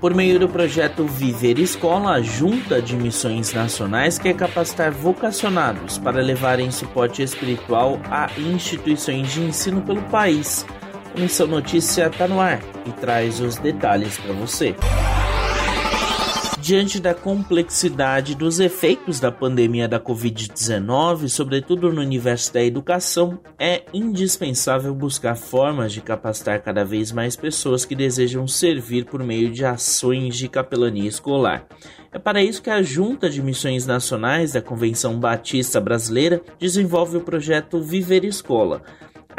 Por meio do projeto Viver Escola, a Junta de Missões Nacionais quer capacitar vocacionados para levarem suporte espiritual a instituições de ensino pelo país. A Missão Notícia está no ar e traz os detalhes para você. Diante da complexidade dos efeitos da pandemia da Covid-19, sobretudo no universo da educação, é indispensável buscar formas de capacitar cada vez mais pessoas que desejam servir por meio de ações de capelania escolar. É para isso que a Junta de Missões Nacionais da Convenção Batista Brasileira desenvolve o projeto Viver Escola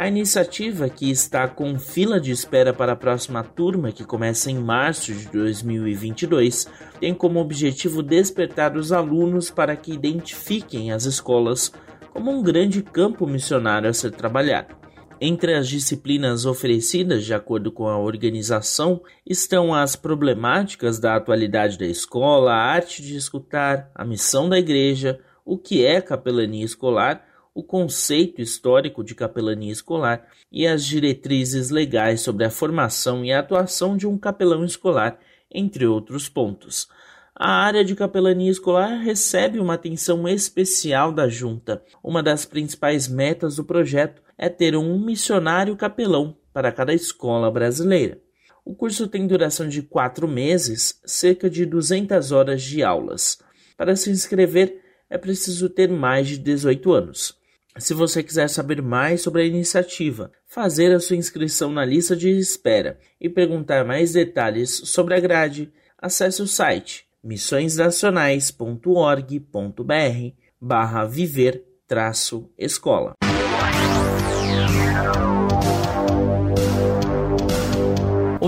a iniciativa, que está com fila de espera para a próxima turma, que começa em março de 2022, tem como objetivo despertar os alunos para que identifiquem as escolas como um grande campo missionário a ser trabalhado. Entre as disciplinas oferecidas, de acordo com a organização, estão as problemáticas da atualidade da escola, a arte de escutar, a missão da igreja, o que é capelania escolar o conceito histórico de capelania escolar e as diretrizes legais sobre a formação e a atuação de um capelão escolar, entre outros pontos. A área de capelania escolar recebe uma atenção especial da Junta. Uma das principais metas do projeto é ter um missionário capelão para cada escola brasileira. O curso tem duração de quatro meses, cerca de 200 horas de aulas. Para se inscrever, é preciso ter mais de 18 anos. Se você quiser saber mais sobre a iniciativa, fazer a sua inscrição na lista de espera e perguntar mais detalhes sobre a grade, acesse o site missõesnacionais.org.br barra viver escola.